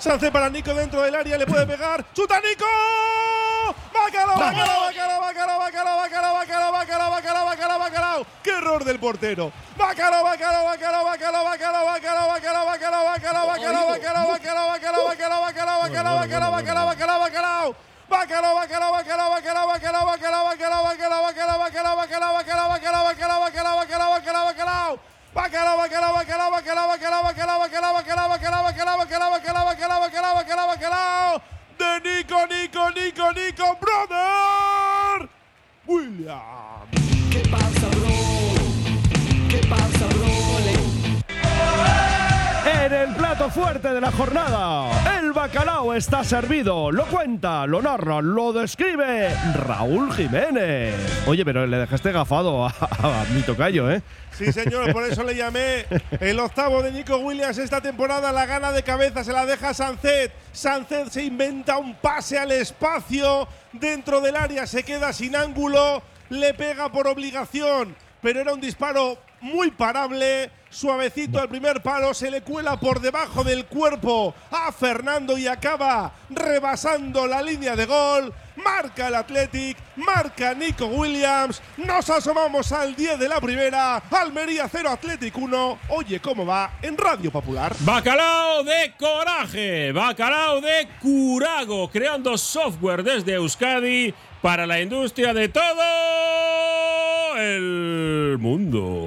Sancet para Nico dentro del área, le puede pegar. ¡Chuta Nico! ¡Bacalao, bacalao, bacalao, bacalao, bacalao, bacalao, bacalao, bacalao, bacalao, bacalao, bacalao! ¡Qué error del portero! ¡Bacalao, bacalao, bacalao, bacalao, bacalao, bacalao, bacalao, bacalao, bacalao, bacalao, bacalao, bacalao, bacalao, bacalao, bacalao, bacalao, bacalao, bacalao, bacalao, bacalao! Bacalao, bacalao, bacalao, bacalao, bacalao, bacalao, bacalao, bacalao, bacalao, bacalao, bacalao, bacalao, bacalao, bacalao, bacalao, bacalao, bacalao, bacalao! Bacalao, bacalao, bacalao, bacalao, bacalao, bacalao, bacalao, bacalao, bacalao, bacalao, bacalao, bacalao, bacalao, bacalao, bacalao, bacalao! Nico, Nico, Nico, Nico, brother! William. ¿Qué pasa, bro? El plato fuerte de la jornada, el bacalao está servido. Lo cuenta, lo narra, lo describe Raúl Jiménez. Oye, pero le dejaste gafado a, a mi tocayo, ¿eh? Sí, señor, por eso le llamé el octavo de Nico Williams esta temporada. La gana de cabeza se la deja Sancet. Sancet se inventa un pase al espacio dentro del área, se queda sin ángulo, le pega por obligación, pero era un disparo muy parable. Suavecito al primer palo, se le cuela por debajo del cuerpo a Fernando y acaba rebasando la línea de gol. Marca el Athletic, marca Nico Williams. Nos asomamos al 10 de la primera. Almería 0, Athletic 1. Oye, ¿cómo va? En Radio Popular. Bacalao de coraje, bacalao de curago, creando software desde Euskadi para la industria de todo el mundo.